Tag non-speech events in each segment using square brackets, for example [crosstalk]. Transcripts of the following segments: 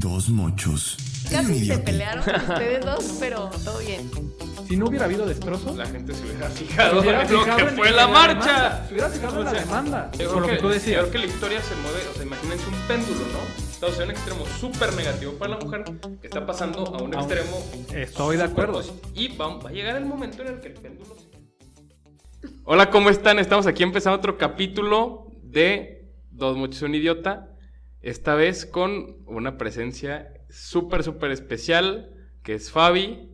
Dos mochos. Casi se pelearon [laughs] ustedes dos, pero todo bien. Si no hubiera habido destrozos, La gente se hubiera se fijado hubiera en lo que en- fue en la demanda, marcha. Se hubiera fijado en la demanda. Yo Por lo creo que tú yo decías. creo que la historia se mueve, o sea, imagínense un péndulo, ¿no? Estamos en un extremo súper negativo para la mujer que está pasando a un A un- extremo. Estoy de acuerdo. positivo. Y va, va a llegar el momento en el que el péndulo se. Hola, ¿cómo están? Estamos aquí empezando otro capítulo de Dos Muchos un Idiota. Esta vez con una presencia súper, súper especial que es Fabi.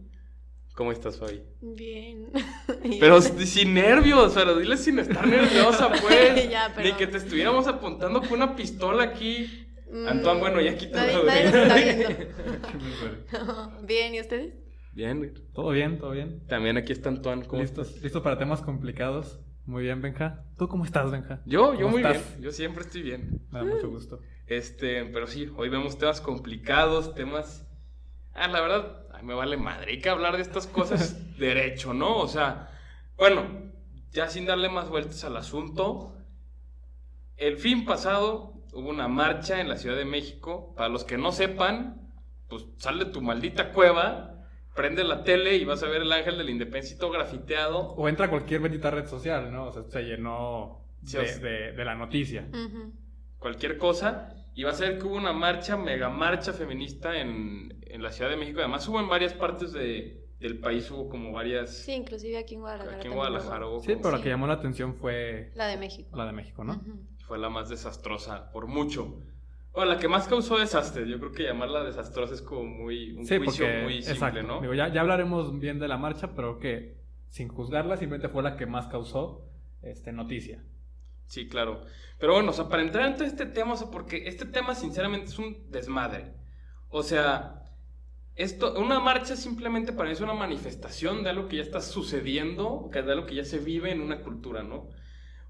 ¿Cómo estás, Fabi? Bien. [laughs] Pero sin nervios, pero dile sin estar nerviosa, pues. [laughs] Ya, Ni que te estuviéramos apuntando con una pistola aquí. Mm, Antoine, bueno, ya Nadie, nadie está viendo. [laughs] Bien, ¿y ustedes? Bien. Todo bien, todo bien. También aquí está Antoine. ¿cómo ¿Listos, estás? listos para temas complicados. Muy bien, Benja. ¿Tú cómo estás, Benja? Yo, yo ¿Cómo muy estás? bien. Yo siempre estoy bien. Me da mucho gusto. Este, pero sí, hoy vemos temas complicados, temas. Ah, la verdad, ay, me vale madre. Hay que hablar de estas cosas [laughs] derecho, ¿no? O sea, bueno, ya sin darle más vueltas al asunto. El fin pasado hubo una marcha en la Ciudad de México. Para los que no sepan, pues sale tu maldita cueva, prende la tele y vas a ver el ángel del independencia todo grafiteado. O entra a cualquier bendita red social, ¿no? O sea, se llenó de, de- de la noticia. Cualquier cosa. Y va a ser que hubo una marcha, mega marcha feminista en, en la Ciudad de México. Además hubo en varias partes de- del país, hubo como varias... Sí, inclusive aquí en Guadalajara. aquí en Guadalajara hubo. Sí, pero la Sí. que llamó la atención fue La de México. la de México, ¿no? Ujú. fue la más desastrosa, por mucho. Bueno, la que más causó desastre. Yo creo que llamarla desastrosa es como muy... Un Sí, juicio porque, muy simple, exacto. ¿no? Digo, ya, ya hablaremos bien de la marcha, pero que sin juzgarla, simplemente fue la que más causó este, noticia. Sí, claro. Pero bueno, o sea, para entrar en todo este tema, o sea, porque este tema sinceramente es un desmadre. O sea, esto, una marcha simplemente para mí es una manifestación de algo que ya está sucediendo, de algo que ya se vive en una cultura, ¿no?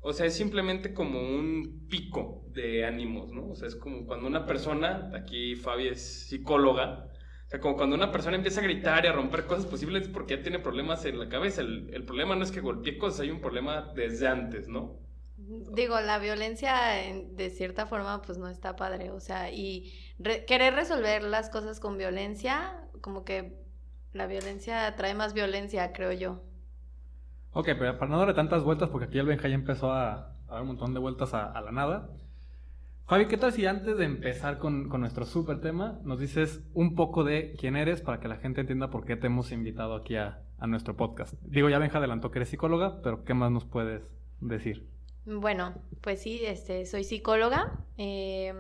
O sea, es simplemente como un pico de ánimos, ¿no? O sea, es como cuando una persona, aquí Fabi es psicóloga, o sea, como cuando una persona empieza a gritar y a romper cosas posibles es porque ya tiene problemas en la cabeza. El, el problema no es que golpee cosas, hay un problema desde antes, ¿no? Digo, la violencia en- de cierta forma pues no está padre, o sea, y re- querer resolver las cosas con violencia, como que la violencia trae más violencia, creo yo. Ok, pero para no darle tantas vueltas, porque aquí el Benja ya empezó a, a dar un montón de vueltas a, a la nada. Fabi, ¿qué tal si antes de empezar con, con nuestro súper tema, nos dices un poco de quién eres para que la gente entienda por qué te hemos invitado aquí a, a nuestro podcast? Digo, ya Benja adelantó que eres psicóloga, pero ¿qué más nos puedes decir? Bueno, pues sí, este, soy psicóloga, eh,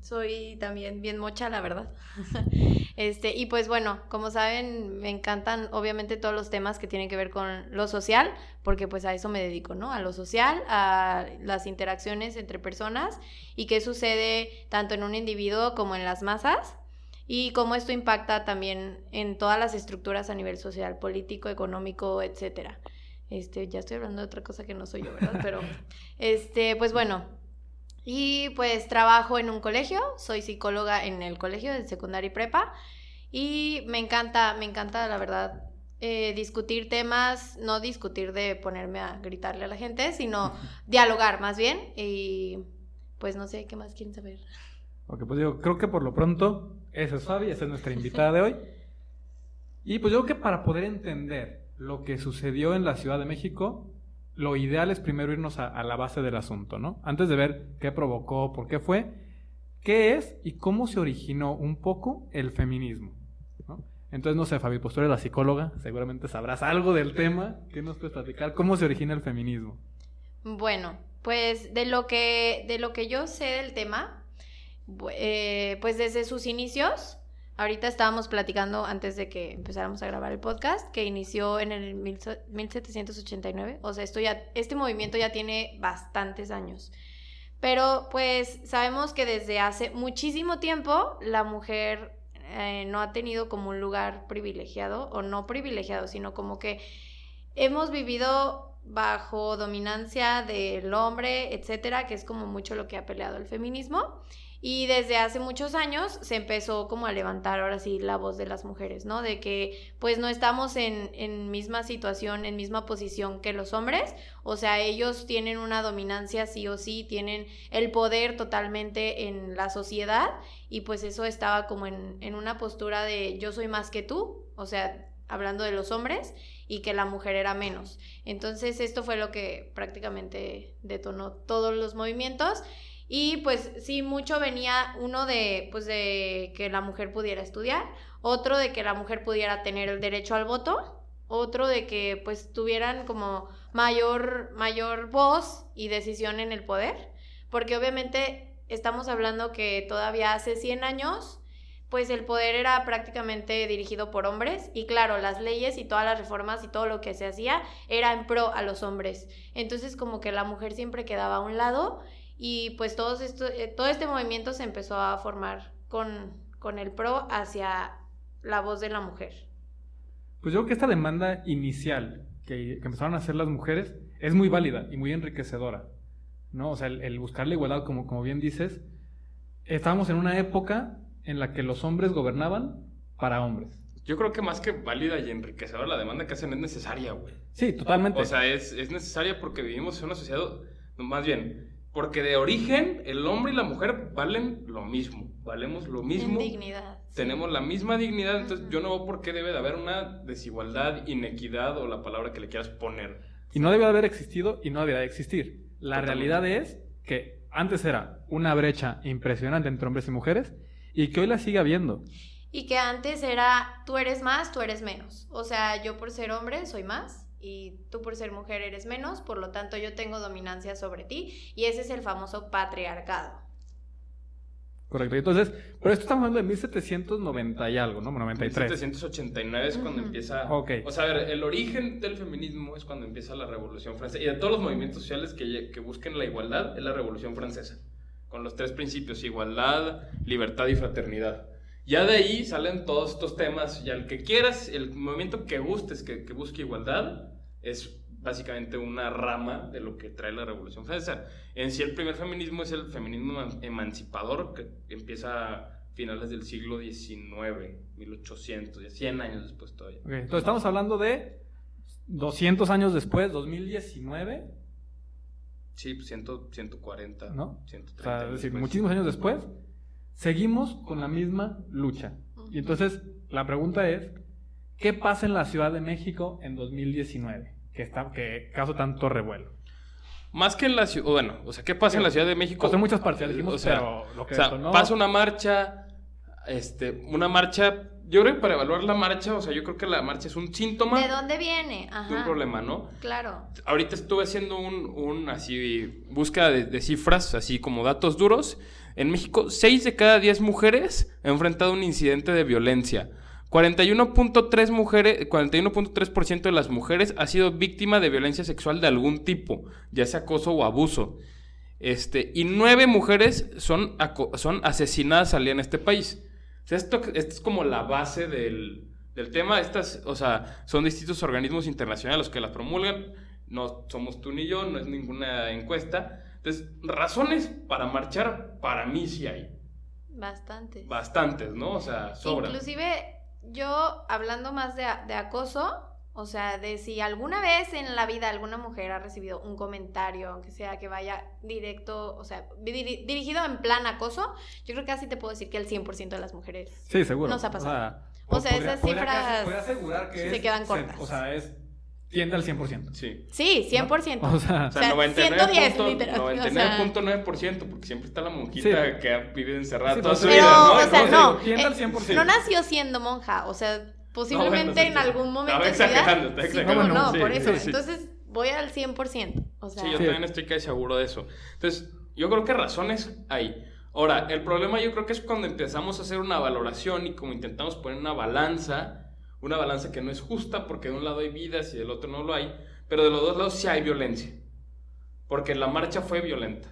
soy también bien mocha, la verdad. [laughs] este, y pues bueno, como saben, me encantan obviamente todos los temas que tienen que ver con lo social, porque pues a eso me dedico, ¿no? A lo social, a las interacciones entre personas y qué sucede tanto en un individuo como en las masas y cómo esto impacta también en todas las estructuras a nivel social, político, económico, etcétera. Este, ya estoy hablando de otra cosa que no soy yo, ¿verdad? Pero, [laughs] este, pues bueno. Y pues trabajo en un colegio, soy psicóloga en el colegio de secundaria y prepa. Y me encanta, me encanta, la verdad, eh, discutir temas, no discutir de ponerme a gritarle a la gente, sino [laughs] dialogar más bien. Y pues no sé qué más quieren saber. Ok, pues digo, creo que por lo pronto, esa es Fabi, esa es nuestra invitada de hoy. [laughs] Y pues yo creo que para poder entender lo que sucedió en la Ciudad de México, lo ideal es primero irnos a, la base del asunto, ¿no? Antes de ver qué provocó, por qué fue, qué es y cómo se originó un poco el feminismo. Entonces, no sé, Fabi, pues tú eres la psicóloga, seguramente sabrás algo del tema. ¿Qué nos puedes platicar? ¿Cómo se origina el feminismo? Bueno, pues de lo que, de lo que yo sé del tema, eh, pues desde sus inicios, ahorita estábamos platicando antes de que empezáramos a grabar el podcast, que inició en el mil se- 1789, o sea, esto ya, este movimiento ya tiene bastantes años. Pero pues sabemos que desde hace muchísimo tiempo la mujer eh, no ha tenido como un lugar privilegiado, o no privilegiado, sino como que hemos vivido bajo dominancia del hombre, etcétera, que es como mucho lo que ha peleado el feminismo. Y desde hace muchos años se empezó como a levantar ahora sí la voz de las mujeres, ¿no? De que pues no estamos en, en misma situación, en misma posición que los hombres, o sea, ellos tienen una dominancia sí o sí, tienen el poder totalmente en la sociedad y pues eso estaba como en, en una postura de yo soy más que tú, o sea, hablando de los hombres, y que la mujer era menos. Entonces esto fue lo que prácticamente detonó todos los movimientos y pues sí, mucho venía uno de, pues de que la mujer pudiera estudiar, otro de que la mujer pudiera tener el derecho al voto, otro de que pues tuvieran como mayor, mayor voz y decisión en el poder, porque obviamente estamos hablando que todavía hace 100 años pues el poder era prácticamente dirigido por hombres y claro, las leyes y todas las reformas y todo lo que se hacía era en pro a los hombres. Entonces como que la mujer siempre quedaba a un lado y pues todo, esto, eh, todo este movimiento se empezó a formar con, con el PRO hacia la voz de la mujer. Pues yo creo que esta demanda inicial que, que, empezaron a hacer las mujeres es muy válida y muy enriquecedora. ¿no? O sea, el, el, buscar la igualdad, como, como bien dices, estábamos en una época en la que los hombres gobernaban para hombres. Yo creo que más que válida y enriquecedora, la demanda que hacen es necesaria, güey. Sí, totalmente. O sea, es, es necesaria porque vivimos en una sociedad, más bien, porque de origen el hombre y la mujer valen lo mismo, valemos lo mismo. En dignidad. Tenemos la misma dignidad, entonces yo no veo por qué debe de haber una desigualdad, inequidad o la palabra que le quieras poner. Y no debe haber existido y no debería de existir. La Totalmente. realidad es que antes era una brecha impresionante entre hombres y mujeres y que hoy la sigue habiendo. Y que antes era tú eres más, tú eres menos. O sea, yo por ser hombre soy más y tú por ser mujer eres menos, por lo tanto yo tengo dominancia sobre ti y ese es el famoso patriarcado. Correcto, entonces, pero esto estamos hablando de 1790 y algo, ¿no? 93. 1789 es cuando uh -huh. empieza... Okay. O sea, a ver, el origen del feminismo es cuando empieza la Revolución Francesa y de todos los movimientos sociales que, que busquen la igualdad es la Revolución Francesa, con los tres principios, igualdad, libertad y fraternidad. Ya de ahí salen todos estos temas y al que quieras, el movimiento que gustes, que, que busque igualdad, es básicamente una rama de lo que trae la Revolución Francesa. En sí, el primer feminismo es el feminismo emancipador, que empieza a finales del siglo XIX, 1800, 100 años después todavía. Okay, entonces estamos hablando de 200 años después, 2019. Sí, 100, 140, ¿no? 130 o sea, es decir, después. muchísimos años después, seguimos con la misma lucha. Y entonces la pregunta es, ¿qué pasa en la Ciudad de México en 2019? Que, está, que causó tanto revuelo. Más que en la ciudad, bueno, o sea, ¿qué pasa en la Ciudad de México? Pues en muchas partes, dijimos, o sea, pero lo que o sea, detonó- pasa una marcha, este, una marcha, yo creo que para evaluar la marcha, o sea, yo creo que la marcha es un síntoma ¿De dónde viene? Ajá. de un problema, ¿no? Claro. Ahorita estuve haciendo un, un así, búsqueda de, de cifras, así como datos duros. En México, 6 de cada 10 mujeres han enfrentado un incidente de violencia. 41.3 mujeres, 41.3% de las mujeres ha sido víctima de violencia sexual de algún tipo, ya sea acoso o abuso. Este, y 9 mujeres son, son asesinadas al día en este país. O sea, esto, esto es como la base del, del tema. Estas, o sea, son distintos organismos internacionales los que las promulgan. No somos tú ni yo, no es ninguna encuesta. Entonces, razones para marchar, para mí sí hay. Bastante. Bastantes, ¿no? O sea, sobran. Inclusive yo hablando más de, de acoso, o sea, de si alguna vez en la vida alguna mujer ha recibido un comentario, aunque sea que vaya directo, o sea, diri- dirigido en plan acoso, yo creo que así te puedo decir que el 100% de las mujeres Sí, seguro. Nos ha pasado. O O sea, esas cifras casi- podría asegurar que se es- quedan cortas. O sea, es tiende al 100%. Sí. Sí, 100%. O sea, O sea, sea, 99 110 punto- literal, o sea. 99.9%, porque siempre está la monjita Sí. que ha vivido encerrada Sí, toda pues, su Pero, vida, ¿no? o sea, Entonces, no. tiende eh, al 100%. no nació siendo monja, o sea, posiblemente No, bueno, en sí. algún momento Estaba su vida. exagerando, está Sí, exagerando. no, no, Sí, por eso. sí. Entonces, voy al 100%. O sea, Sí, yo Sí. también estoy casi seguro de eso. Entonces, yo creo que razones hay. Ahora, el problema yo creo que es cuando empezamos a hacer una valoración y como intentamos poner una balanza, una balanza que no es justa porque de un lado hay vidas y del otro no lo hay, pero de los dos lados sí hay violencia. Porque la marcha fue violenta.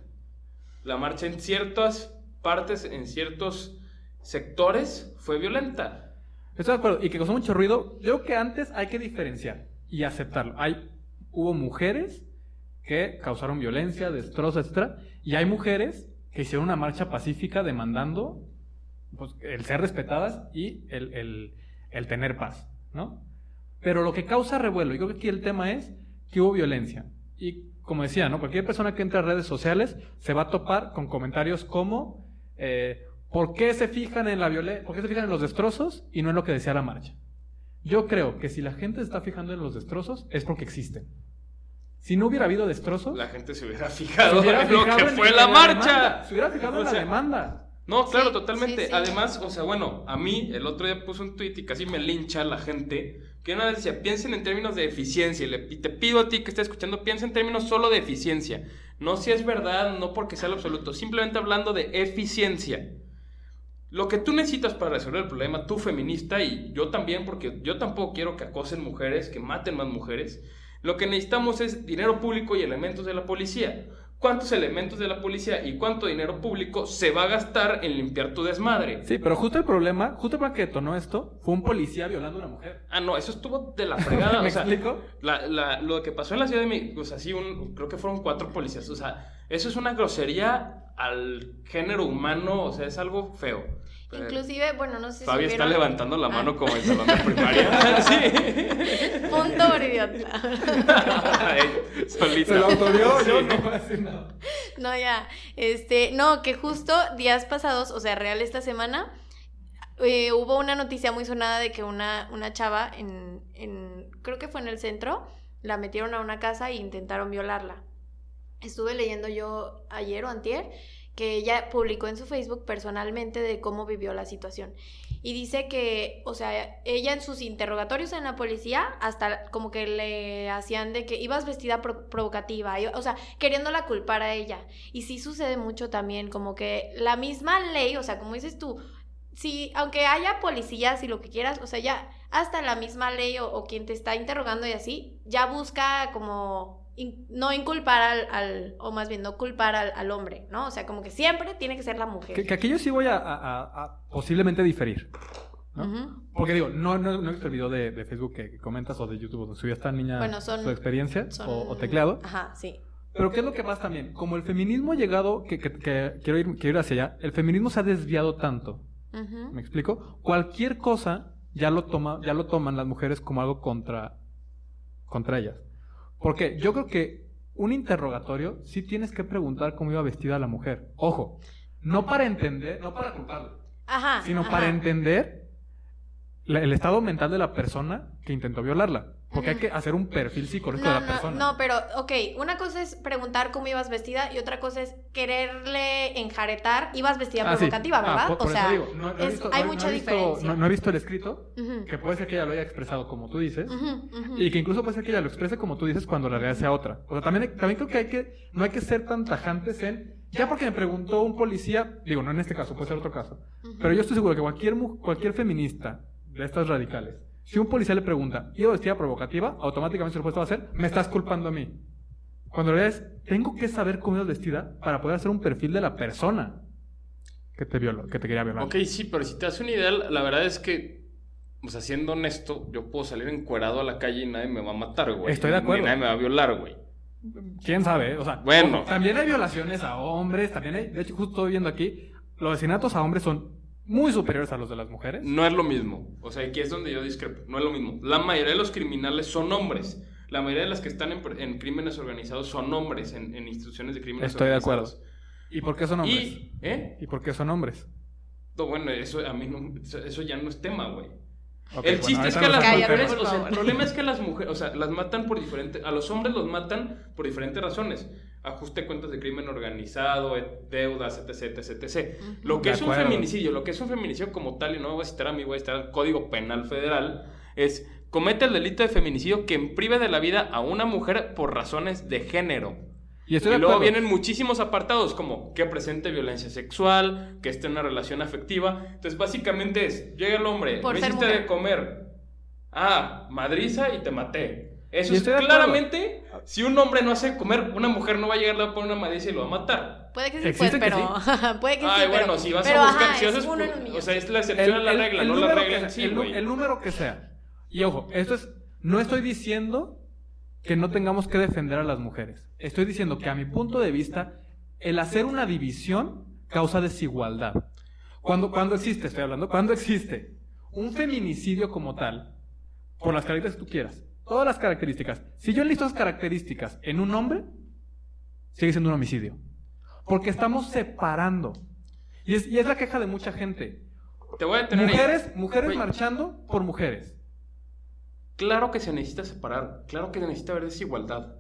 La marcha en ciertas partes, en ciertos sectores, fue violenta. Estoy de acuerdo. Y que causó mucho ruido. Yo creo que antes hay que diferenciar y aceptarlo. Hay, hubo mujeres que causaron violencia, destrozos, etcétera, y hay mujeres que hicieron una marcha pacífica demandando pues, el ser respetadas y el- el tener paz, ¿no? Pero lo que causa revuelo, y creo que aquí el tema es que hubo violencia. Y como decía, ¿no? Cualquier persona que entre a redes sociales se va a topar con comentarios como eh, ¿por qué se fijan en la violencia? ¿Por qué se fijan en los destrozos y no en lo que decía la marcha? Yo creo que si la gente se está fijando en los destrozos es porque existen. Si no hubiera habido destrozos, La gente se hubiera se fijado en lo que en- fue en la marcha. demanda, Se hubiera fijado O en la demanda. No, claro, Sí, totalmente. sí, sí. Además, o sea, bueno, a mí el otro día puse un tweet y casi me lincha la gente que una vez decía, piensen en términos de eficiencia. Y, le- y te pido a ti que estés escuchando, piensa en términos solo de eficiencia. No si es verdad, no porque sea lo absoluto, simplemente hablando de eficiencia. Lo que tú necesitas para resolver el problema, tú feminista y yo también, porque yo tampoco quiero que acosen mujeres, que maten más mujeres. Lo que necesitamos es dinero público y elementos de la policía. ¿Cuántos elementos de la policía y cuánto dinero público se va a gastar en limpiar tu desmadre? Sí, pero justo el problema, justo para que detonó esto, fue un policía violando a una mujer. Ah, no, eso estuvo de la [laughs] fregada. ¿Me o sea, explico? la- la- lo que pasó en la Ciudad de México, o sea, sí, un- creo que fueron cuatro policías. O sea, eso es una grosería al género humano, o sea, es algo feo. Pero- Inclusive, bueno, no sé si Fabi está levantando la mano Ah. como en salón de primaria. [laughs] sí. Punto por idiota. [laughs] Solita. Se lo autorió, Sí. yo no decir nada. No, ya. Este, no, que justo días pasados, o sea, real esta semana, eh, hubo una noticia muy sonada de que una, una chava en, en, creo que fue en el centro, la metieron a una casa e intentaron violarla. Estuve leyendo yo ayer o antier que ella publicó en su Facebook personalmente de cómo vivió la situación. Y dice que, o sea, ella en sus interrogatorios en la policía, hasta como que le hacían de que ibas vestida pro- provocativa, y- o sea, queriéndola culpar a ella. Y sí sucede mucho también, como que la misma ley, o sea, como dices tú, si, aunque haya policías y lo que quieras, o sea, ya hasta la misma ley o quien te está interrogando y así, ya busca como in- no inculpar al, al- o más bien no culpar al, al hombre, ¿no? O sea, como que siempre tiene que ser la mujer. Que, que aquí yo sí voy a, a- a- a posiblemente diferir. Porque digo, no, no, no he visto el video de, de Facebook que, comentas o de YouTube donde subió esta niña Bueno, son- su experiencia Son- o, o tecleado. Ajá, sí. Pero ¿qué es lo que pasa también? Como el feminismo ha llegado, que, que- que quiero, ir, quiero ir hacia allá, el feminismo se ha desviado tanto. ¿Me explico? Cualquier cosa ya lo, toma, ya lo toman las mujeres como algo contra, contra ellas. Porque yo creo que un interrogatorio sí tienes que preguntar cómo iba vestida la mujer. Ojo, no para entender, no para culparla, Ajá. sino ajá. para entender la- el estado mental de la persona que intentó violarla. Porque hay que hacer un perfil psicológico No, de la no, persona. no, pero, ok, una cosa es preguntar cómo ibas vestida y otra cosa es quererle enjaretar, ibas vestida Ah, sí. provocativa, Ah, ¿verdad? por- por o sea, digo, no- no he es- visto- hay mucha he visto- diferencia. No, he visto el escrito, que puede ser que ella lo haya expresado como tú dices. Y que incluso puede ser que ella lo exprese como tú dices cuando la realidad sea otra. O sea, también, también creo que hay que, no hay que ser tan tajantes en, ya porque me preguntó un policía, digo, no en este caso, puede ser otro caso, pero yo estoy seguro que cualquier, cualquier feminista de estas radicales, si un policía le pregunta, ¿iba vestida provocativa? Automáticamente su respuesta va a ser, me estás culpando a mí. Cuando la realidad es, tengo que saber cómo ibas vestida para poder hacer un perfil de la persona que te violó, que te quería violar. Ok, sí, pero si te das una idea, la verdad es que, o sea, siendo honesto, yo puedo salir encuerado a la calle y nadie me va a matar, güey. Estoy de Ni acuerdo. nadie me va a violar, güey. ¿Quién sabe? O sea, Bueno. también hay violaciones a hombres, también hay, de hecho, justo estoy viendo aquí, los asesinatos a hombres son muy superiores a los de las mujeres. No es lo mismo. O sea, aquí es donde yo discrepo. No es lo mismo. La mayoría de los criminales son hombres. La mayoría de las que están en, en crímenes organizados son hombres en, en instituciones de crímenes Estoy de organizados. acuerdo. ¿Y por qué son hombres? Y, ¿eh? ¿Y por qué son hombres? No, bueno, eso a mí no, eso, ya no es tema, güey. El bueno, chiste es que a las mujeres, por o sea, el problema es que las mujeres, o sea, las matan por diferentes, a los hombres los matan por diferentes razones. Ajuste de cuentas de crimen organizado, deudas, etc, etc, etc. Lo que De es un feminicidio, lo que es un feminicidio como tal, y no me voy a citar a mí, voy a citar al Código Penal Federal, es comete el delito de feminicidio que prive de la vida a una mujer por razones de género. Y luego acuerdo. vienen muchísimos apartados como que presente violencia sexual, que esté en una relación afectiva. Entonces, básicamente es, llega el hombre, Por me hiciste mujer. de comer. Ah, madriza y te maté. Eso es claramente, si un hombre no hace comer, una mujer no va a llegar a poner una madriza y lo va a matar. Puede que sí, pues, que pero. [laughs] puede que Ay, sí, bueno, pero. si vas pero, a buscar, ajá, si es haces, uno en un millón. o sea, es la excepción a la regla, no la regla que en sí, el, el número que sea. Y ojo, esto es, no estoy diciendo que no tengamos que defender a las mujeres. Estoy diciendo que a mi punto de vista, el hacer una división causa desigualdad. Cuando, cuando existe, estoy hablando, cuando existe un feminicidio como tal, por las características que tú quieras, todas las características, si yo enlisto esas características en un hombre, sigue siendo un homicidio. Porque estamos separando. Y es, y es la queja de mucha gente. Te voy a tener ahí. Mujeres, mujeres marchando por mujeres. Claro que se necesita separar, claro que se necesita haber desigualdad.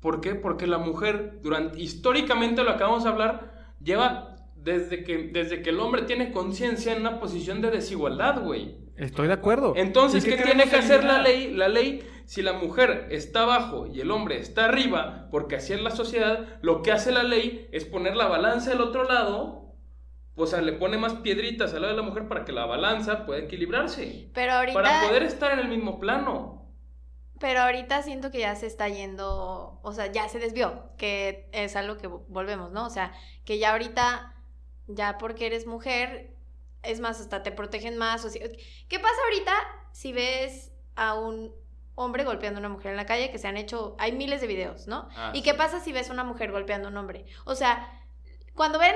¿Por qué? Porque la mujer, durante, históricamente lo acabamos de hablar, lleva desde que, desde que el hombre tiene conciencia en una posición de desigualdad, güey. Estoy de acuerdo. Entonces, ¿Y ¿qué, tiene que hacer la ley? La ley, si la mujer está abajo y el hombre está arriba, porque así es la sociedad, lo que hace la ley es poner la balanza del otro lado, o sea, le pone más piedritas al lado de la mujer para que la balanza pueda equilibrarse, Pero ahorita, para poder estar en el mismo plano. pero ahorita siento que ya se está yendo, o sea, ya se desvió, que es algo que vo- volvemos, ¿no? O sea, que ya ahorita, ya porque eres mujer, es más, hasta te protegen más. O si- ¿Qué pasa ahorita si ves a un hombre golpeando a una mujer en la calle? Que se han hecho, hay miles de videos, ¿no? Ah, ¿Y sí. qué pasa si ves a una mujer golpeando a un hombre? O sea, cuando ven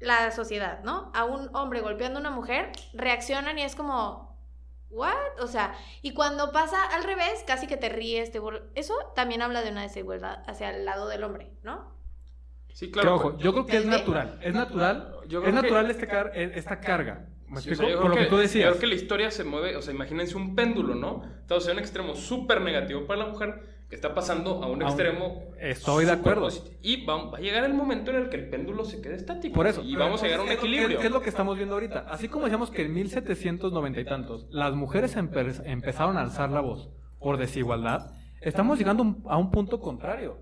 la sociedad, ¿no? A un hombre golpeando a una mujer, reaccionan y es como, ¿what? O sea, y cuando pasa al revés, casi que te ríes, te. Eso también habla de una desigualdad hacia el lado del hombre, ¿no? Sí, Que, claro. ojo, yo creo que es natural. Es natural. Yo es creo que- natural este car- e- esta carga. ¿Me Sí, o explico? sea, yo Por lo creo que tú Yo decías. creo que la historia se mueve, o sea, imagínense un péndulo, ¿no? Estamos en un extremo súper negativo para la mujer que está pasando a un A un- extremo. Estoy de acuerdo. positivo. Y va, va a llegar el momento en el que el péndulo se quede estático. Por eso. Y vamos a llegar a un entonces, ¿qué es equilibrio. ¿Qué es lo que estamos viendo ahorita? Así como decíamos que en 1790 y tantos las mujeres empe- empezaron a alzar la voz por desigualdad, estamos llegando un- a un punto contrario.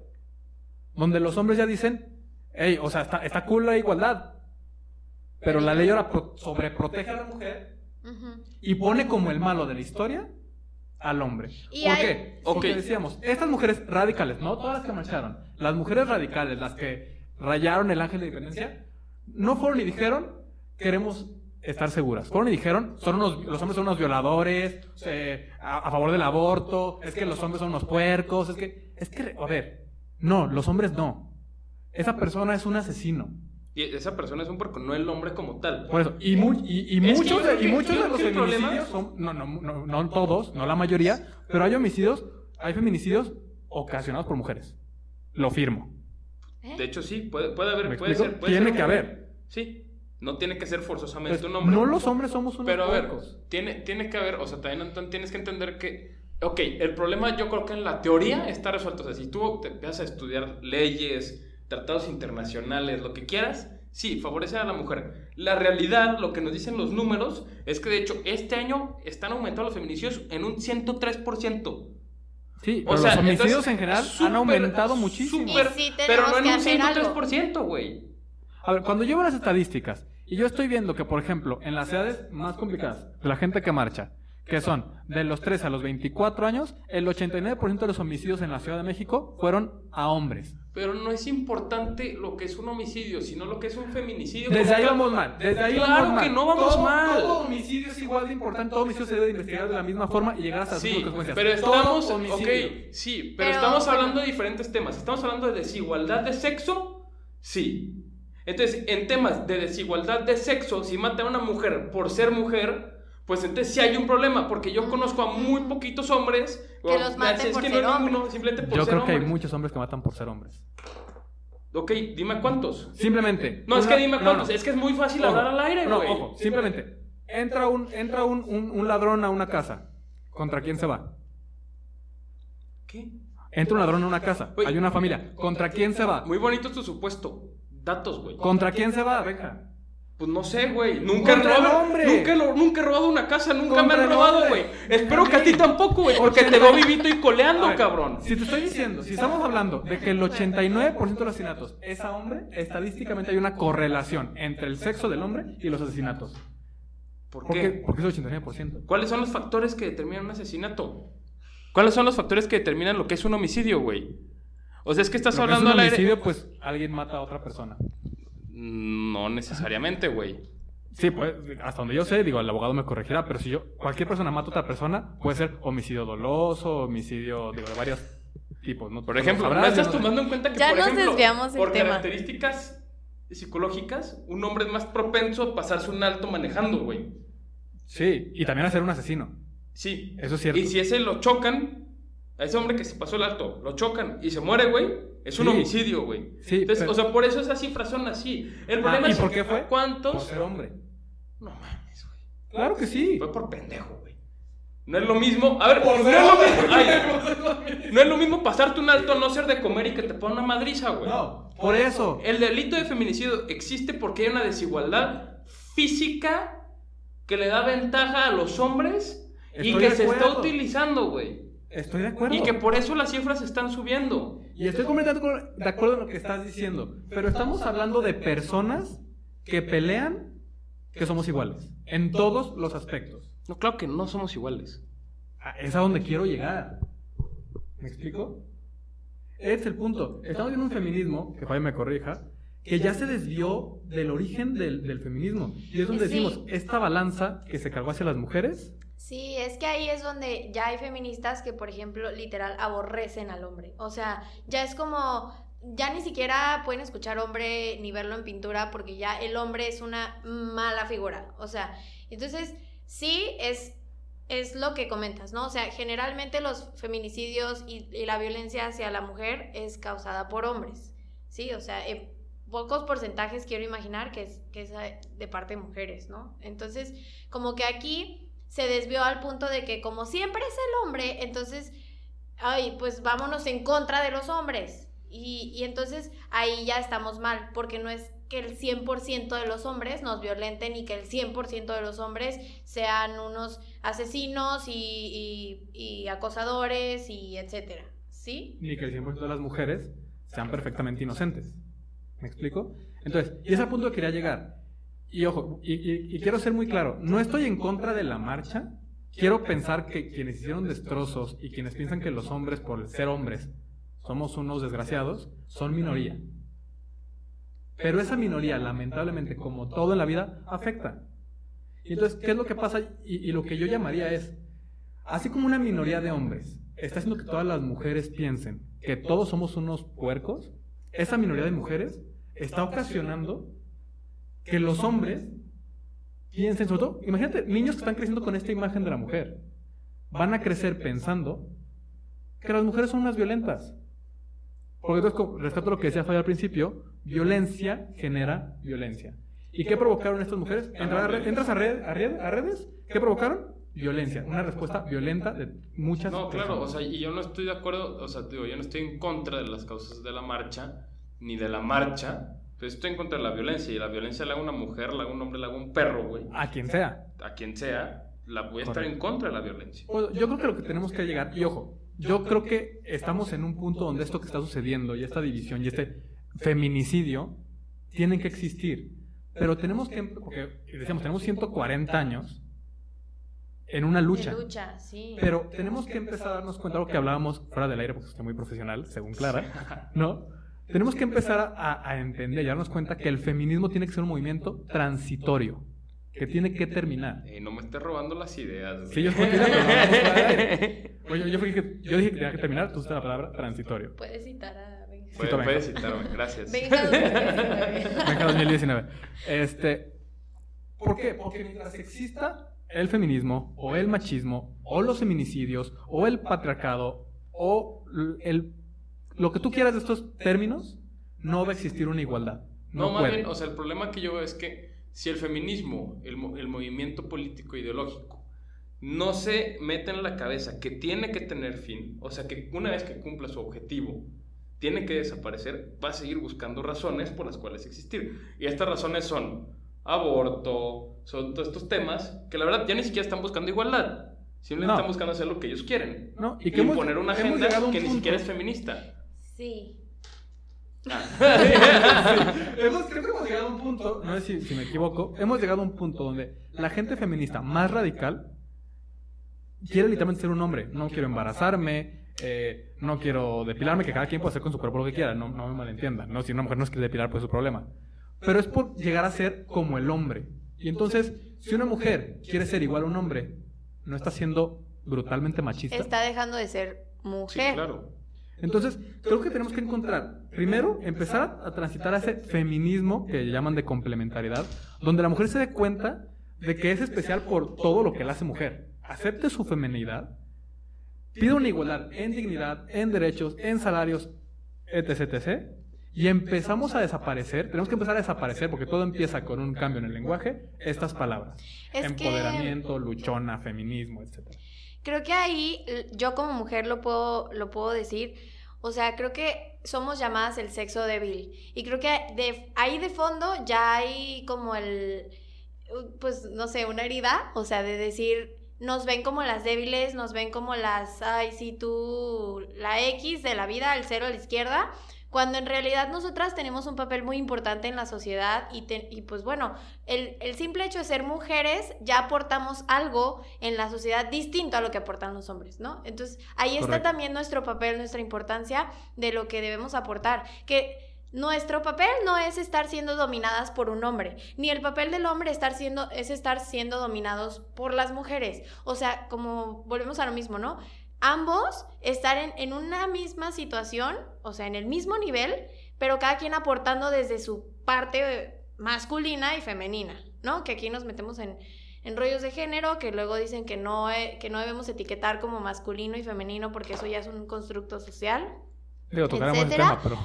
Donde los hombres ya dicen, hey, o sea, está, está cool la igualdad. Pero la ley ahora pro- sobreprotege a la mujer y pone como el malo de la historia al hombre. Y ¿Por hay- qué? Porque decíamos, estas mujeres radicales, no todas las que marcharon, las mujeres radicales, las que rayaron el ángel de independencia, no fueron y dijeron, queremos estar seguras. Fueron y dijeron, son unos, los hombres son unos violadores, eh, a, a favor del aborto, es que los hombres son unos puercos, es que, es que, a ver, no, los hombres no. Esa persona es un asesino. Y esa persona es un porco, no el hombre como tal. Por eso, y, mu- y, y Es que muchos, de, y muchos de los feminicidios son, no, no, no, no todos, no la mayoría, pero hay homicidios, hay feminicidios ocasionados por mujeres. Lo firmo. ¿Eh? De hecho, sí, puede, puede haber. ¿Me Puede ser, puede Tiene ser que haber. Sí, no tiene que ser forzosamente Entonces, un hombre. no los hombres somos unos Pero a ver, tiene, tiene que haber, o sea, también Antón, tienes que entender que, ok, el problema yo creo que en la teoría está resuelto. O sea, si tú te empiezas a estudiar leyes, tratados internacionales, lo que quieras, sí, favorece a la mujer. La realidad, lo que nos dicen los números, es que de hecho este año están aumentando los feminicidios en un 103%. Sí, O sea, los homicidios en general han aumentado muchísimo. súper, Y sí pero no en un hacer algo. 103%, güey. A ver, cuando yo veo las estadísticas y yo estoy viendo que, por ejemplo, en las edades más complicadas, la gente que marcha, que son de los 13 a los 24 años, el 89% de los homicidios en la Ciudad de México fueron a hombres. Pero no es importante lo que es un homicidio, sino lo que es un feminicidio. Desde ahí vamos mal. Desde ahí Claro vamos mal. que no vamos Todo- mal. Todo homicidio es igual de importante. Todo homicidio se debe de investigar de la misma forma y llegar hasta las Sí, mismas consecuencias. pero estamos, homicidio. ok, sí, pero, Pero, estamos hablando de diferentes temas. Estamos hablando de desigualdad de sexo, sí. Entonces, en temas de desigualdad de sexo, si mata a una mujer por ser mujer, pues entonces sí hay un problema, porque yo conozco a muy poquitos hombres Que los maten es por que ser no es hombres. ninguno, simplemente por Yo ser creo que hay muchos hombres que matan por ser hombres. Ok, dime cuántos. Simplemente. No, es que dime cuántos. no. Es que es muy fácil Ojo, hablar al aire, No, güey. ojo, simplemente. Entra un, entra un, un- un ladrón a una casa. ¿Contra quién se va? ¿Qué? Entra un ladrón a una casa. Hay una familia. ¿Contra quién se va? Muy bonito tu supuesto. Datos, güey. ¿Contra quién se va? Venga. Pues no sé, güey. Nunca he robado. Nunca, nunca he robado una casa, nunca me han robado, güey. Espero que a ti tampoco, güey. Porque te veo vivito y coleando, ver, cabrón. Si te estoy diciendo, si estamos hablando de que el 89% de los asesinatos es a hombre, estadísticamente hay una correlación entre el sexo del hombre y los asesinatos. ¿Por ¿Por qué? qué? Porque es el 89%. ¿Cuáles son los factores que determinan un asesinato? ¿Cuáles son los factores que determinan lo que es un homicidio, güey? O sea, es que estás Lo que es hablando un al aire. homicidio, pues alguien mata a otra persona. No necesariamente, güey. Sí, pues, hasta donde yo sé, digo, el abogado me corregirá, pero si yo, cualquier persona mata a otra persona, puede ser homicidio doloso, homicidio, digo, de varias. tipos, ¿no? Por ejemplo, lo ¿no sabrás, estás tomando en cuenta que, Ya por nos ejemplo, desviamos por tema. características psicológicas, un hombre es más propenso a pasarse un alto manejando, güey? Sí, y también a ser un asesino. Sí. Eso es cierto. Y si ese lo chocan, a ese hombre que se pasó el alto, lo chocan y se muere, güey, es un Sí. homicidio, güey. Sí, Entonces, pero- o sea, por eso esas cifras son así. El Ah, problema ¿y es por qué fue? Por cuántos... ser hombre. No mames, güey. Claro que sí. Fue por pendejo, güey. No es lo mismo. A ver, Por no ser es lo mismo. ay, [laughs] no es lo mismo pasarte un alto no ser de comer y que te ponga una madriza, güey. No, por eso. El delito de feminicidio existe porque hay una desigualdad física que le da ventaja a los hombres y Estoy que de se está utilizando, güey. Estoy de acuerdo. Y que por eso las cifras están subiendo. Y estoy completamente de acuerdo en lo que estás diciendo. Pero estamos hablando de personas que pelean que somos iguales. En todos los aspectos. No, claro que no somos iguales. Ah, Es a donde quiero llegar. ¿Me explico? Es el punto. Estamos viendo un feminismo, que Jaime me corrija, que ya se desvió del origen del, del feminismo. Y es donde decimos, esta balanza que se cargó hacia las mujeres, Sí, es que ahí es donde ya hay feministas que, por ejemplo, literal aborrecen al hombre. O sea, ya es como, ya ni siquiera pueden escuchar hombre ni verlo en pintura porque ya el hombre es una mala figura. O sea, entonces sí es, es lo que comentas, ¿no? O sea, generalmente los feminicidios y, la violencia hacia la mujer es causada por hombres, ¿sí? O sea, pocos porcentajes quiero imaginar que es, que es de parte de mujeres, ¿no? Entonces, como que aquí se desvió al punto de que como siempre es el hombre, entonces, ay, pues vámonos en contra de los hombres. Y, y entonces ahí ya estamos mal, porque no es que el 100% de los hombres nos violenten y que el 100% de los hombres sean unos asesinos y, y- acosadores y etcétera, ¿sí? ni que el 100% de las mujeres sean perfectamente inocentes. ¿Me explico? Entonces, y es al punto que quería llegar. Y ojo, y, quiero ser muy claro, no estoy en contra de la marcha. Quiero pensar que quienes hicieron destrozos y quienes piensan que los hombres, por ser hombres, somos unos desgraciados, son minoría. Pero esa minoría, lamentablemente, como todo en la vida, afecta. Y entonces, ¿qué es lo que pasa? Y, y lo que yo llamaría es, así como una minoría de hombres está haciendo que todas las mujeres piensen que todos somos unos puercos, esa minoría de mujeres está ocasionando que los hombres piensen, sobre todo, imagínate, niños que están creciendo con esta imagen de la mujer, van a crecer pensando que las mujeres son unas violentas. Porque entonces, a lo que decía Fabio al principio, violencia genera violencia. ¿Y qué provocaron estas mujeres? ¿Entras a, red- a red- a redes? ¿Qué provocaron? Violencia. Una respuesta violenta de muchas No, claro, o personas. sea, y yo no estoy de acuerdo, o sea, digo, yo no estoy en contra de las causas de la marcha, ni de la marcha, pero estoy en contra de la violencia, y la violencia la haga una mujer, la haga un hombre, la haga un perro, güey, A quien sea. a quien sea, la voy a estar en contra de la violencia. Bueno, yo creo que lo que tenemos que llegar, y ojo, yo creo que estamos en un punto donde esto que está sucediendo y esta división y este feminicidio tienen que existir. Pero tenemos que, porque decíamos, tenemos 140 años en una lucha. Lucha, sí. Pero tenemos que empezar a darnos cuenta de lo que hablábamos fuera del aire, porque estoy muy profesional, según Clara, [laughs] ¿no? Tenemos que empezar a, a entender y a darnos cuenta que el feminismo tiene que ser un movimiento transitorio, que tiene que terminar. Eh, no me estés robando las ideas. Sí, yo fui [laughs] que- yo dije que tenía que terminar, tú usaste la palabra transitorio. Puedes citar a Benja. Puedes, puedes citarme, gracias. Benja 2019. Venga, 2019. Este, ¿Por qué? Porque mientras exista el feminismo, o el machismo, o los feminicidios, o el patriarcado, o el, lo que tú quieras de estos términos, no va a existir una igualdad. No, No, más puede. bien, o sea, el problema que yo veo es que si el feminismo, el, el movimiento político ideológico, no se mete en la cabeza que tiene que tener fin, o sea, que una vez que cumpla su objetivo, tiene que desaparecer, va a seguir buscando razones por las cuales existir. Y estas razones son aborto, son todos estos temas que la verdad ya ni siquiera están buscando igualdad. Simplemente No. están buscando hacer lo que ellos quieren. No, Y, que hemos- imponer una agenda un que ni punto- siquiera es feminista. Sí. [laughs] hemos, creo que hemos llegado a un punto, no sé si, si me equivoco, hemos llegado a un punto donde la gente feminista más radical quiere literalmente ser un hombre. No quiero embarazarme, eh, no quiero depilarme, que cada quien puede hacer con su cuerpo lo que quiera, no, no me malentiendan. No, si una mujer no se quiere depilar, pues es su problema. Pero es por llegar a ser como el hombre. Y entonces, si una mujer quiere ser igual a un hombre, no está siendo brutalmente machista. Está dejando de ser Sí, mujer. claro. Entonces, creo que tenemos que encontrar, primero, empezar a transitar a ese feminismo que llaman de complementariedad, donde la mujer se dé cuenta de que es especial por todo lo que la hace mujer. Acepte su feminidad, pida una igualdad en dignidad, en derechos, en salarios, etc, etc. Y empezamos a desaparecer, tenemos que empezar a desaparecer, porque todo empieza con un cambio en el lenguaje, estas palabras. Es que- Empoderamiento, luchona, feminismo, etc. Creo que ahí yo como mujer lo puedo, lo puedo decir. O sea, creo que somos llamadas el sexo débil. Y creo que de, ahí de fondo ya hay como el, pues no sé, una herida. O sea, de decir, nos ven como las débiles, nos ven como las, ay, sí, tú, la X de la vida, el cero a la izquierda. Cuando en realidad nosotras tenemos un papel muy importante en la sociedad y, te- y pues bueno, el, el simple hecho de ser mujeres ya aportamos algo en la sociedad distinto a lo que aportan los hombres, ¿no? Entonces ahí está también nuestro papel, nuestra importancia de lo que debemos aportar, que nuestro papel no es estar siendo dominadas por un hombre, ni el papel del hombre estar siendo, es estar siendo dominados por las mujeres. O sea, como volvemos a lo mismo, ¿no? Ambos estar en, en una misma situación, o sea, en el mismo nivel, pero cada quien aportando desde su parte masculina y femenina, ¿no? Que aquí nos metemos en, en rollos de género, que luego dicen que no, eh, que no debemos etiquetar como masculino y femenino porque eso ya es un constructo social. Digo, tocaremos el tema, pero...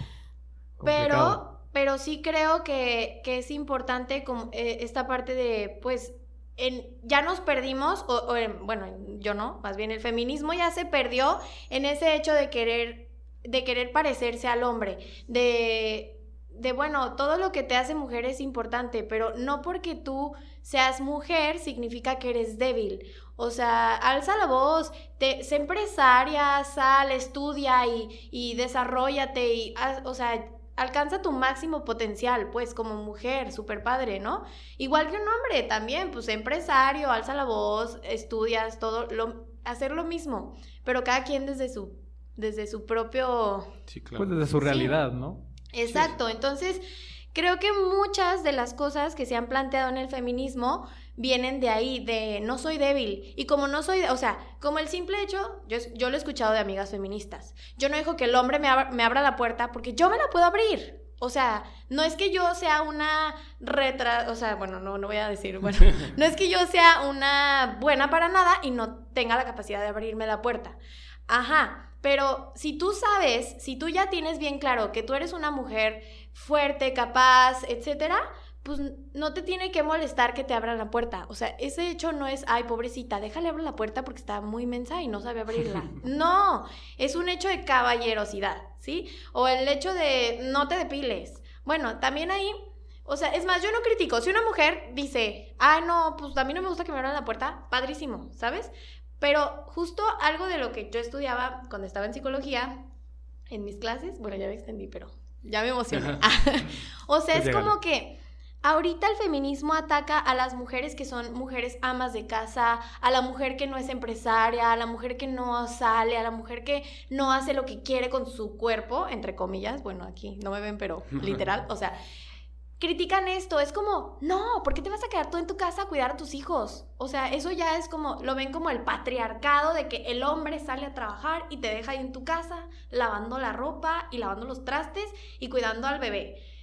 complicado. Pero, pero sí creo que, que es importante como, eh, esta parte de, pues, en, ya nos perdimos, o, o en- bueno, yo no, más bien el feminismo ya se perdió en ese hecho de querer, de querer parecerse al hombre, de, de, bueno, todo lo que te hace mujer es importante, pero no porque tú seas mujer significa que eres débil. O sea, alza la voz, te, sé empresaria, sal, estudia y, y desarrollate y, o sea, alcanza tu máximo potencial, pues, como mujer, súper padre, ¿no? Igual que un hombre también, pues, empresario, alza la voz, estudias, todo, lo, hacer lo mismo, pero cada quien desde su, desde su propio Sí, claro. Pues desde su realidad, ¿no? Exacto, entonces creo que muchas de las cosas que se han planteado en el feminismo vienen de ahí, de no soy débil. Y como no soy, o sea, como el simple hecho, yo, yo lo he escuchado de amigas feministas, yo no dejo que el hombre me abra, me abra la puerta porque yo me la puedo abrir. O sea, no es que yo sea una retra... O sea, bueno, no, no voy a decir, bueno, [laughs] no es que yo sea una buena para nada y no tenga la capacidad de abrirme la puerta. Ajá, pero si tú sabes, si tú ya tienes bien claro que tú eres una mujer fuerte, capaz, etcétera, pues no te tiene que molestar que te abran la puerta. O sea, ese hecho no es, ay, pobrecita, déjale abrir la puerta porque está muy mensa y no sabe abrirla. [laughs] No, es un hecho de caballerosidad, ¿sí? O el hecho de no te depiles. Bueno, también ahí, o sea, es más, yo no critico. Si una mujer dice, ay, no, pues a mí no me gusta que me abran la puerta, padrísimo, ¿sabes? Pero justo algo de lo que yo estudiaba cuando estaba en psicología, en mis clases, bueno, ya me extendí, pero ya me emocioné. [laughs] [laughs] o sea, Pues es como que ahorita el feminismo ataca a las mujeres que son mujeres amas de casa, a la mujer que no es empresaria, a la mujer que no sale, a la mujer que no hace lo que quiere con su cuerpo, entre comillas, bueno, aquí no me ven, pero [laughs] literal, o sea, critican esto, es como, no, ¿por qué te vas a quedar tú en tu casa a cuidar a tus hijos? O sea, eso ya es como, lo ven como el patriarcado de que el hombre sale a trabajar y te deja ahí en tu casa lavando la ropa y lavando los trastes y cuidando al bebé.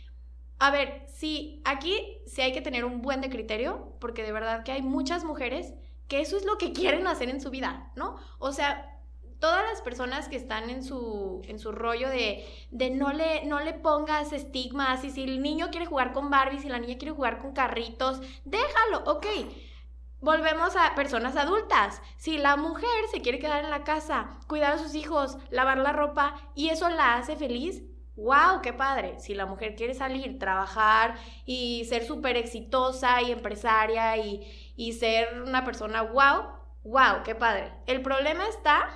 A ver, sí, aquí sí hay que tener un buen de criterio, porque de verdad que hay muchas mujeres que eso es lo que [laughs] quieren hacer en su vida, ¿no? O sea, todas las personas que están en su, en su rollo de, de no, le, no le pongas estigmas y si el niño quiere jugar con Barbie, si la niña quiere jugar con carritos, déjalo, ok. Volvemos a personas adultas. Si la mujer se quiere quedar en la casa, cuidar a sus hijos, lavar la ropa y eso la hace feliz, wow, qué padre. Si la mujer quiere salir, trabajar y ser súper exitosa y empresaria y, y ser una persona wow, wow, qué padre. El problema está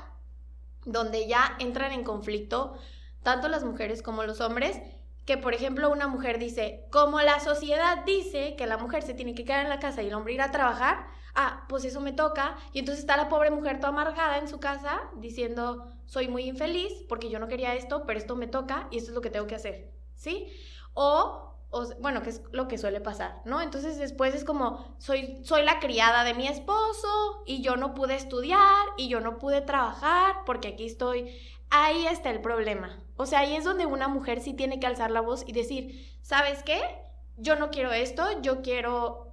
donde ya entran en conflicto tanto las mujeres como los hombres, que por ejemplo una mujer dice, como la sociedad dice que la mujer se tiene que quedar en la casa y el hombre ir a trabajar, ah, pues eso me toca, y entonces está la pobre mujer toda amargada en su casa diciendo, soy muy infeliz porque yo no quería esto, pero esto me toca y esto es lo que tengo que hacer, ¿sí? O bueno, que es lo que suele pasar, ¿no? Entonces después es como, soy, soy la criada de mi esposo y yo no pude estudiar y yo no pude trabajar porque aquí estoy. Ahí está el problema. O sea, ahí es donde una mujer sí tiene que alzar la voz y decir, ¿sabes qué? Yo no quiero esto, yo quiero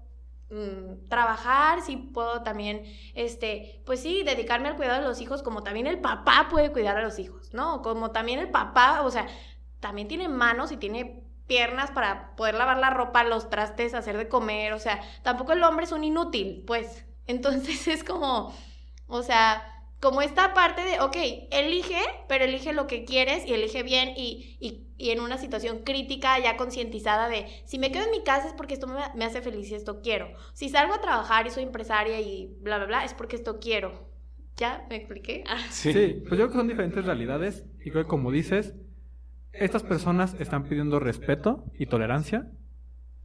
mm, trabajar, sí puedo también, este, pues sí, dedicarme al cuidado de los hijos, como también el papá puede cuidar a los hijos, ¿no? Como también el papá, o sea, también tiene manos y tiene piernas para poder lavar la ropa, los trastes, hacer de comer, o sea, tampoco el hombre es un inútil, pues. [laughs] Entonces es como, o sea, como esta parte de, ok, elige, pero elige lo que quieres y elige bien y, y, y en una situación crítica ya concientizada de, si me quedo en mi casa es porque esto me, me, hace feliz y esto quiero. Si salgo a trabajar y soy empresaria y bla, bla, bla, es porque esto quiero. ¿Ya me expliqué? Sí. sí, pues yo creo que son diferentes realidades y creo que como dices, estas personas están pidiendo respeto y tolerancia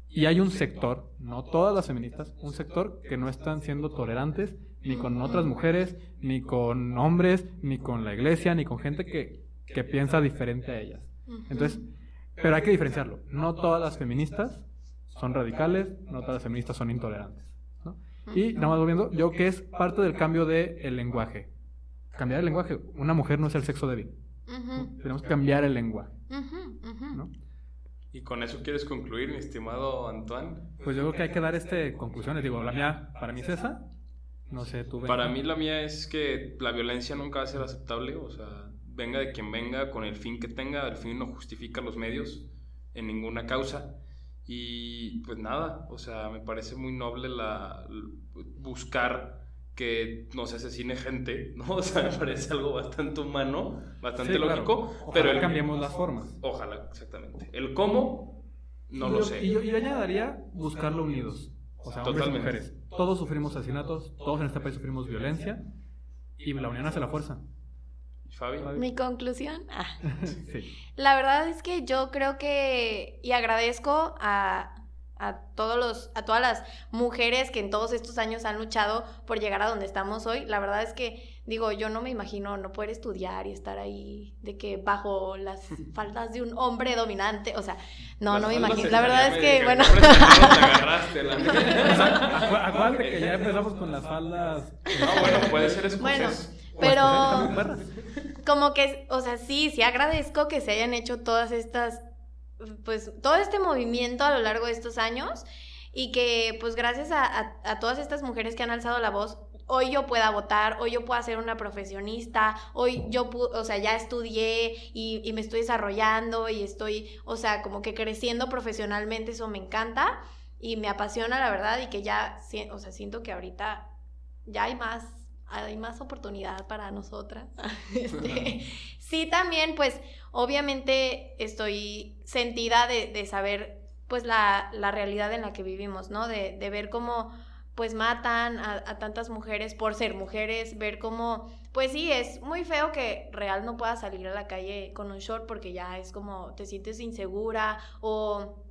y hay un sector, no todas las feministas, un sector que no están siendo tolerantes ni con otras mujeres, ni con hombres, ni con la iglesia, ni con gente que, que piensa diferente a ellas. Entonces, pero hay que diferenciarlo. No todas las feministas son radicales, no todas las feministas son intolerantes. Y nada más volviendo, yo que es parte del cambio del el lenguaje. Cambiar el lenguaje. Una mujer no es el sexo débil. Tenemos que cambiar el lenguaje. ¿Y con eso quieres concluir, mi estimado Antoine? Pues yo creo que hay que dar este conclusiones. Digo, la mía, para mí es esa. No sé, tú. Para mí la mía es que la violencia nunca va a ser aceptable. O sea, venga de quien venga, con el fin que tenga, el fin no justifica los medios en ninguna causa. Y pues nada, o sea, me parece muy noble la buscar que no se asesine gente, [laughs] ¿no? O sea, me parece algo bastante humano, bastante lógico. pero el, cambiemos las formas. Ojalá, exactamente. El cómo, no lo sé. Y yo, y añadiría buscarlo unidos. O sea, hombres y mujeres. Todos sufrimos asesinatos, todos en este país sufrimos violencia y la unión hace la fuerza. Fabi. Mi conclusión. Ah. [laughs] sí. La verdad es que yo creo que, y agradezco a, a todos los a todas las mujeres que en todos estos años han luchado por llegar a donde estamos hoy. La verdad es que digo, yo no me imagino no poder estudiar y estar ahí de que bajo las [laughs] faldas de un hombre dominante, o sea, no, no me imagino. La verdad es que, bueno, [laughs] [laughs] acuérdate que ya empezamos con las faldas. No, bueno, puede ser eso. Bueno, pero como que, o sea, sí, sí agradezco que se hayan hecho todas estas pues todo este movimiento a lo largo de estos años y que pues gracias a, todas estas mujeres que han alzado la voz, hoy yo pueda votar, hoy yo pueda ser una profesionista, hoy yo, o sea, ya estudié y, y, me estoy desarrollando y estoy, o sea, como que creciendo profesionalmente, eso me encanta y me apasiona la verdad y que ya, o sea, siento que ahorita ya hay más hay más oportunidad para nosotras. [laughs] Este, [laughs] sí, también, pues, obviamente estoy sentida de, saber, pues, la, realidad en la que vivimos, ¿no? De, ver cómo, pues, matan a, tantas mujeres por ser mujeres, ver cómo, pues sí, es muy feo que real no pueda salir a la calle con un short porque ya es como te sientes insegura o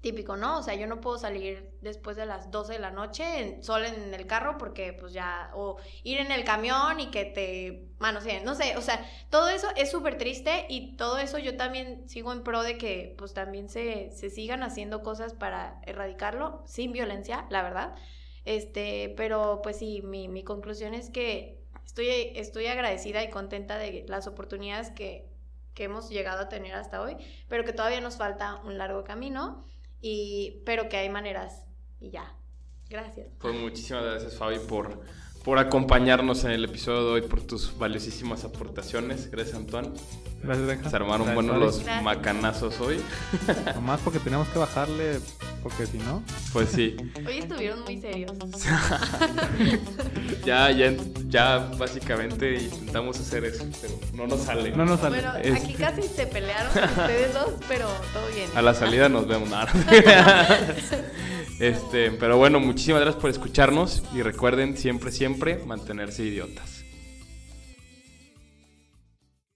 típico, ¿no? O sea, yo no puedo salir después de las 12 de la noche solo en el carro porque pues ya, o ir en el camión y que te manosean, no sé, o sea, todo eso es súper triste y todo eso yo también sigo en pro de que pues también se, se sigan haciendo cosas para erradicarlo sin violencia, la verdad. Este, pero pues sí, mi, mi conclusión es que estoy, estoy agradecida y contenta de las oportunidades que, que hemos llegado a tener hasta hoy, pero que todavía nos falta un largo camino y, pero que hay maneras y ya. Gracias. Pues muchísimas gracias Fabi por, por acompañarnos en el episodio de hoy, por tus valiosísimas aportaciones. Gracias Antoine. Gracias Benja. Se armaron buenos los macanazos hoy. [laughs] Nomás porque tenemos que bajarle, porque si no... Pues sí. Hoy estuvieron muy serios. [laughs] ya, ya, ya básicamente intentamos hacer eso, pero no nos sale. No nos sale. Bueno, aquí casi se pelearon [laughs] ustedes dos, pero todo bien. A la salida nos vemos. Este, pero bueno, muchísimas gracias por escucharnos y recuerden siempre, siempre mantenerse idiotas.